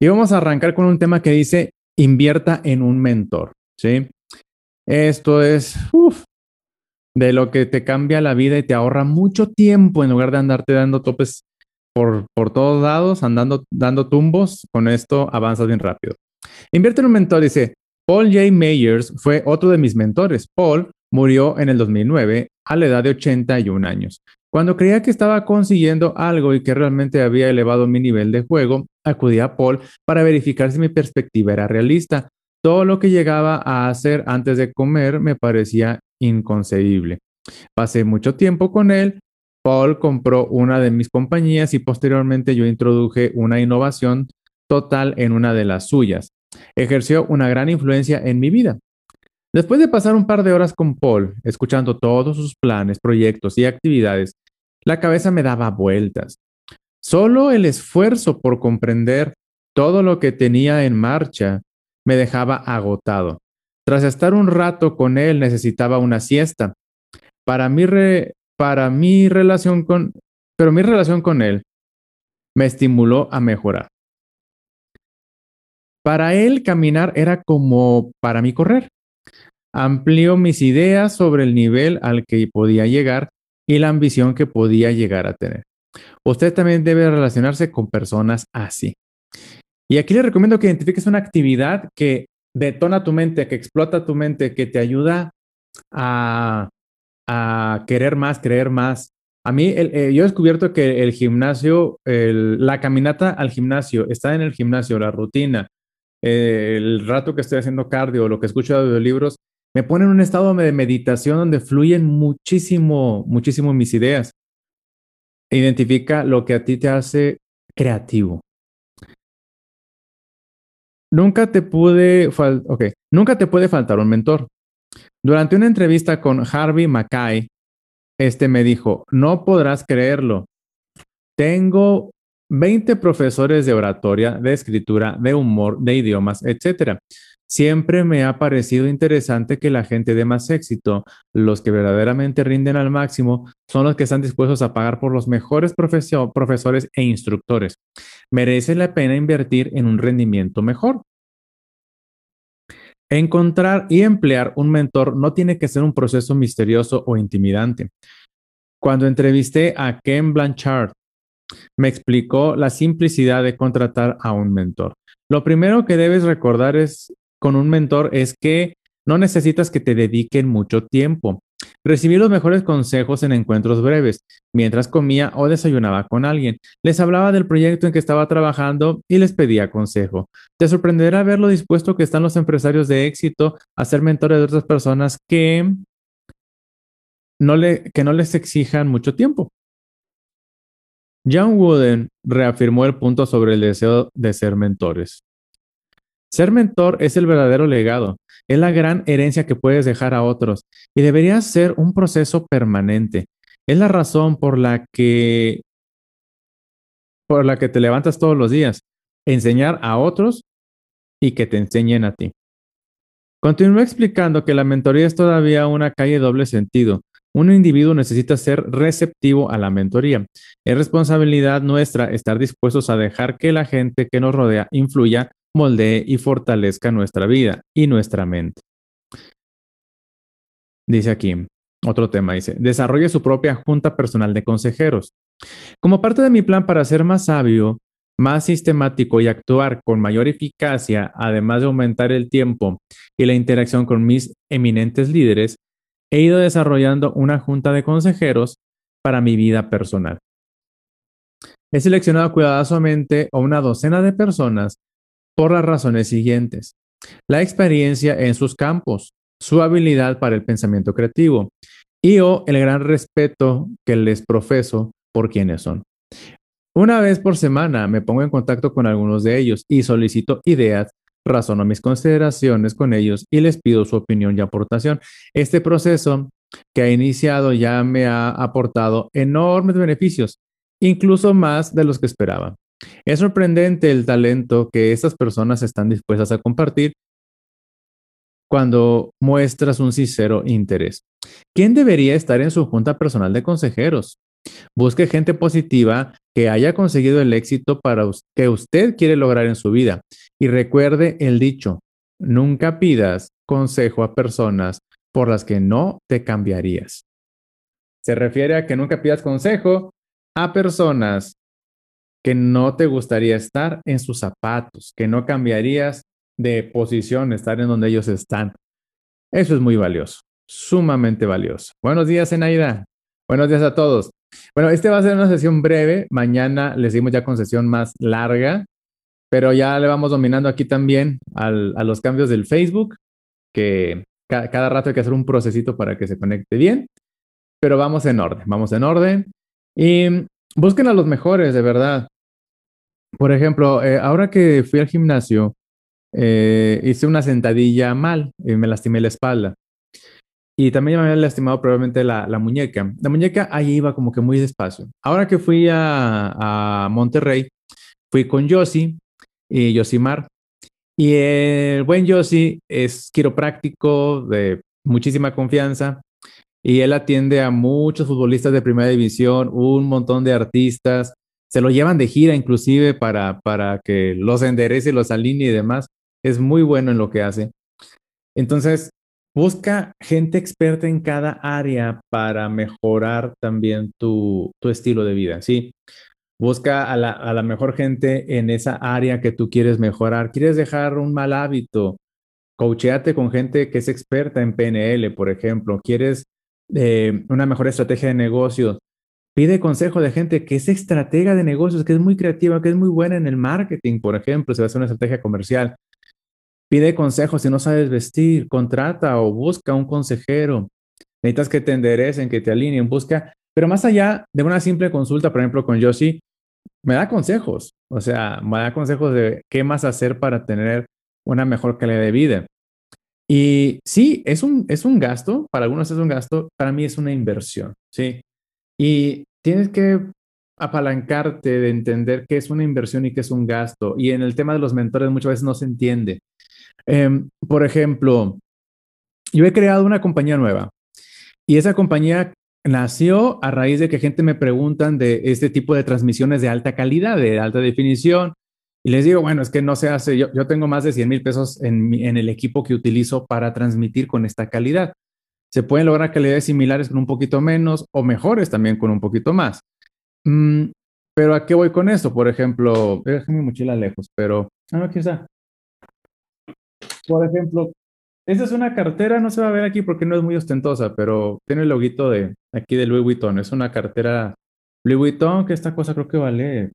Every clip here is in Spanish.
Y vamos a arrancar con un tema que dice, invierta en un mentor, ¿sí? Esto es de lo que te cambia la vida y te ahorra mucho tiempo en lugar de andarte dando topes por, por todos lados, andando dando tumbos. Con esto avanzas bien rápido. Invierte en un mentor, dice, Paul J. Mayers fue otro de mis mentores. Paul murió en el 2009 a la edad de 81 años. Cuando creía que estaba consiguiendo algo y que realmente había elevado mi nivel de juego, acudí a Paul para verificar si mi perspectiva era realista. Todo lo que llegaba a hacer antes de comer me parecía inconcebible. Pasé mucho tiempo con él. Paul compró una de mis compañías y posteriormente yo introduje una innovación total en una de las suyas. Ejerció una gran influencia en mi vida. Después de pasar un par de horas con Paul, escuchando todos sus planes, proyectos y actividades, la cabeza me daba vueltas. Solo el esfuerzo por comprender todo lo que tenía en marcha me dejaba agotado. Tras estar un rato con él necesitaba una siesta. Para mi, para mi relación con, pero mi relación con él me estimuló a mejorar. Para él caminar era como para mí correr. Amplió mis ideas sobre el nivel al que podía llegar y la ambición que podía llegar a tener. Usted también debe relacionarse con personas así. Y aquí le recomiendo que identifiques una actividad que detona tu mente, que explota tu mente, que te ayuda a, querer más, creer más. A mí, eh, yo he descubierto que el gimnasio, la caminata al gimnasio, está en el gimnasio, la rutina, el rato que estoy haciendo cardio, lo que escucho de libros, me pone en un estado de meditación donde fluyen muchísimo, muchísimo mis ideas. Identifica lo que a ti te hace creativo. Nunca te pude, okay. Nunca te puede faltar un mentor. Durante una entrevista con Harvey Mackay, este me dijo, no podrás creerlo. Tengo 20 profesores de oratoria, de escritura, de humor, de idiomas, etc. Siempre me ha parecido interesante que la gente de más éxito, los que verdaderamente rinden al máximo, son los que están dispuestos a pagar por los mejores profesores e instructores. Merece la pena invertir en un rendimiento mejor. Encontrar y emplear un mentor no tiene que ser un proceso misterioso o intimidante. Cuando entrevisté a Ken Blanchard, me explicó la simplicidad de contratar a un mentor. Lo primero que debes recordar es con un mentor es que no necesitas que te dediquen mucho tiempo. Recibí los mejores consejos en encuentros breves, mientras comía o desayunaba con alguien. Les hablaba del proyecto en que estaba trabajando y les pedía consejo. Te sorprenderá ver lo dispuesto que están los empresarios de éxito a ser mentores de otras personas que no, que no les exijan mucho tiempo. John Wooden reafirmó el punto sobre el deseo de ser mentores. Ser mentor es el verdadero legado, es la gran herencia que puedes dejar a otros y debería ser un proceso permanente. Es la razón por la que por la que te levantas todos los días, enseñar a otros y que te enseñen a ti. Continúo explicando que la mentoría es todavía una calle doble sentido. Un individuo necesita ser receptivo a la mentoría. Es responsabilidad nuestra estar dispuestos a dejar que la gente que nos rodea influya moldee y fortalezca nuestra vida y nuestra mente. Dice aquí, otro tema dice, desarrolle su propia junta personal de consejeros. Como parte de mi plan para ser más sabio, más sistemático y actuar con mayor eficacia, además de aumentar el tiempo y la interacción con mis eminentes líderes, he ido desarrollando una junta de consejeros para mi vida personal. He seleccionado cuidadosamente a una docena de personas por las razones siguientes. La experiencia en sus campos, su habilidad para el pensamiento creativo y o el gran respeto que les profeso por quienes son. Una vez por semana me pongo en contacto con algunos de ellos y solicito ideas, razono mis consideraciones con ellos y les pido su opinión y aportación. Este proceso que ha iniciado ya me ha aportado enormes beneficios, incluso más de los que esperaba. Es sorprendente el talento que estas personas están dispuestas a compartir cuando muestras un sincero interés. ¿Quién debería estar en su junta personal de consejeros? Busque gente positiva que haya conseguido el éxito para que usted quiere lograr en su vida. Y recuerde el dicho, nunca pidas consejo a personas por las que no te cambiarías. Se refiere a que nunca pidas consejo a personas que no te gustaría estar en sus zapatos, que no cambiarías de posición, estar en donde ellos están. Eso es muy valioso, sumamente valioso. Buenos días, Enaida. Buenos días a todos. Bueno, este va a ser una sesión breve. Mañana le seguimos ya con sesión más larga, pero ya le vamos dominando aquí también a los cambios del Facebook, que cada rato hay que hacer un procesito para que se conecte bien, pero vamos en orden, vamos en orden. Y busquen a los mejores, de verdad. Por ejemplo, eh, ahora que fui al gimnasio, eh, hice una sentadilla mal y me lastimé la espalda. Y también me había lastimado probablemente la, muñeca. La muñeca ahí iba como que muy despacio. Ahora que fui a, Monterrey, fui con Yossi y Yosimar. Y el buen Yossi es quiropráctico de muchísima confianza y él atiende a muchos futbolistas de primera división, un montón de artistas. Se lo llevan de gira inclusive para, para que los enderece, los alinee y demás. Es muy bueno en lo que hace. Entonces, Busca gente experta en cada área para mejorar también tu, estilo de vida, ¿sí? Busca a la, mejor gente en esa área que tú quieres mejorar. ¿Quieres dejar un mal hábito? Coacheate con gente que es experta en PNL, por ejemplo. ¿Quieres eh, una mejor estrategia de negocios? Pide consejo de gente que es estratega de negocios, que es muy creativa, que es muy buena en el marketing, por ejemplo, si va a hacer una estrategia comercial. Pide consejos si no sabes vestir, contrata o busca un consejero. Necesitas que te enderecen, que te alineen, busca. Pero más allá de una simple consulta, por ejemplo, con Josie, me da consejos. O sea, me da consejos de qué más hacer para tener una mejor calidad de vida. Y sí, es un, es un gasto, para algunos es un gasto, para mí es una inversión, ¿sí? Y tienes que apalancarte de entender qué es una inversión y qué es un gasto. Y en el tema de los mentores muchas veces no se entiende. Em, por ejemplo, yo he creado una compañía nueva y esa compañía nació a raíz de que gente me preguntan de este tipo de transmisiones de alta calidad, de alta definición. Y les digo, bueno, es que no se hace, yo, tengo más de 100 mil pesos en, en el equipo que utilizo para transmitir con esta calidad. Se pueden lograr calidades similares con un poquito menos o mejores también con un poquito más. Mm, pero ¿a qué voy con esto? Por ejemplo, mi mochila lejos, pero... Ah, aquí está. Por ejemplo, esta es una cartera, no se va a ver aquí porque no es muy ostentosa, pero tiene el loguito de aquí de Louis Vuitton. Es una cartera Louis Vuitton que esta cosa creo que vale,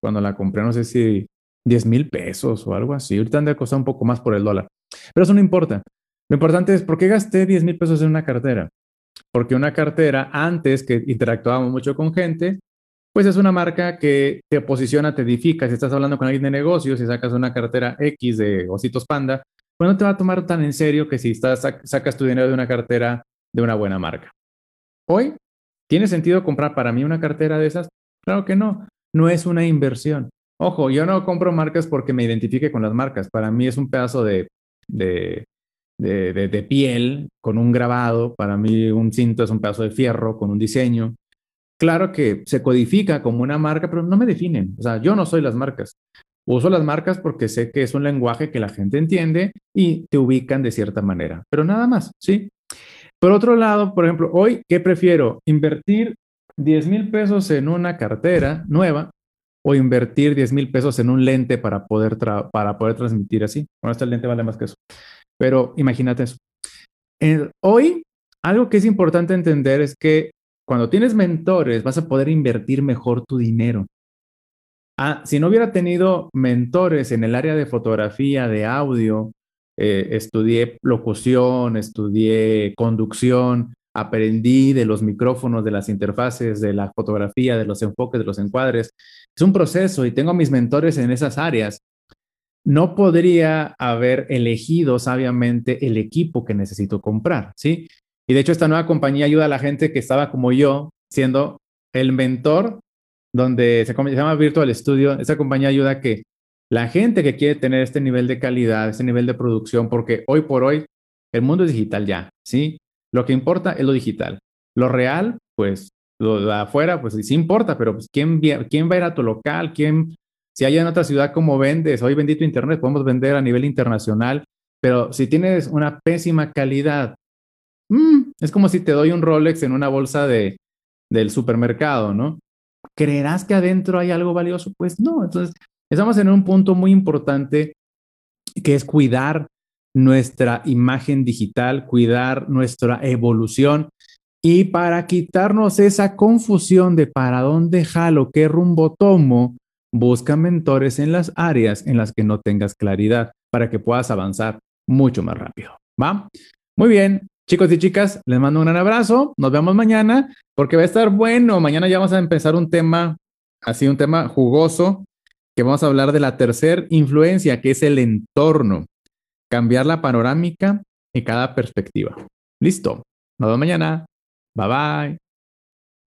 cuando la compré, no sé si 10 mil pesos o algo así. Ahorita han de costar un poco más por el dólar. Pero eso no importa. Lo importante es, ¿por qué gasté 10 mil pesos en una cartera? Porque una cartera, antes que interactuábamos mucho con gente, pues es una marca que te posiciona, te edifica. Si estás hablando con alguien de negocios y sacas una cartera X de ositos panda, pues no te va a tomar tan en serio que si estás, sacas tu dinero de una cartera de una buena marca. Hoy, ¿tiene sentido comprar para mí una cartera de esas? Claro que no. No es una inversión. Ojo, yo no compro marcas porque me identifique con las marcas. Para mí es un pedazo de, de, de piel con un grabado. Para mí un cinto es un pedazo de fierro con un diseño. Claro que se codifica como una marca, pero no me definen. O sea, yo no soy las marcas. Uso las marcas porque sé que es un lenguaje que la gente entiende y te ubican de cierta manera, pero nada más, ¿sí? Por otro lado, por ejemplo, hoy, ¿qué prefiero? ¿Invertir 10 mil pesos en una cartera nueva o invertir 10 mil pesos en un lente para poder, para poder transmitir así? Bueno, este lente vale más que eso. Pero imagínate eso. Hoy, algo que es importante entender es que cuando tienes mentores, vas a poder invertir mejor tu dinero. Ah, si no hubiera tenido mentores en el área de fotografía, de audio, eh, estudié locución, estudié conducción, aprendí de los micrófonos, de las interfaces, de la fotografía, de los enfoques, de los encuadres. Es un proceso y tengo mis mentores en esas áreas. No podría haber elegido sabiamente el equipo que necesito comprar, ¿sí? Y de hecho esta nueva compañía ayuda a la gente que estaba como yo, siendo el mentor, donde se, llama Virtual Studio. Esta compañía ayuda a que la gente que quiere tener este nivel de calidad, este nivel de producción, porque hoy por hoy el mundo es digital ya, ¿sí? Lo que importa es lo digital. Lo real, pues Lo de afuera, pues sí importa, pero pues ¿quién, quién va a ir a tu local? ¿Quién, si hay en otra ciudad como vendes, hoy bendito Internet, podemos vender a nivel internacional, pero si tienes una pésima calidad, mm, es como si te doy un Rolex en una bolsa de, del supermercado, ¿no? ¿Creerás que adentro hay algo valioso? Pues no. Entonces, estamos en un punto muy importante que es cuidar nuestra imagen digital, cuidar nuestra evolución. Y para quitarnos esa confusión de para dónde jalo, qué rumbo tomo, busca mentores en las áreas en las que no tengas claridad para que puedas avanzar mucho más rápido. Muy bien, chicos y chicas, les mando un abrazo. Nos vemos mañana porque va a estar bueno. Mañana ya vamos a empezar un tema, así un tema jugoso, que vamos a hablar de la tercera influencia, que es el entorno. Cambiar la panorámica y cada perspectiva. Listo. Nos vemos mañana. Bye bye.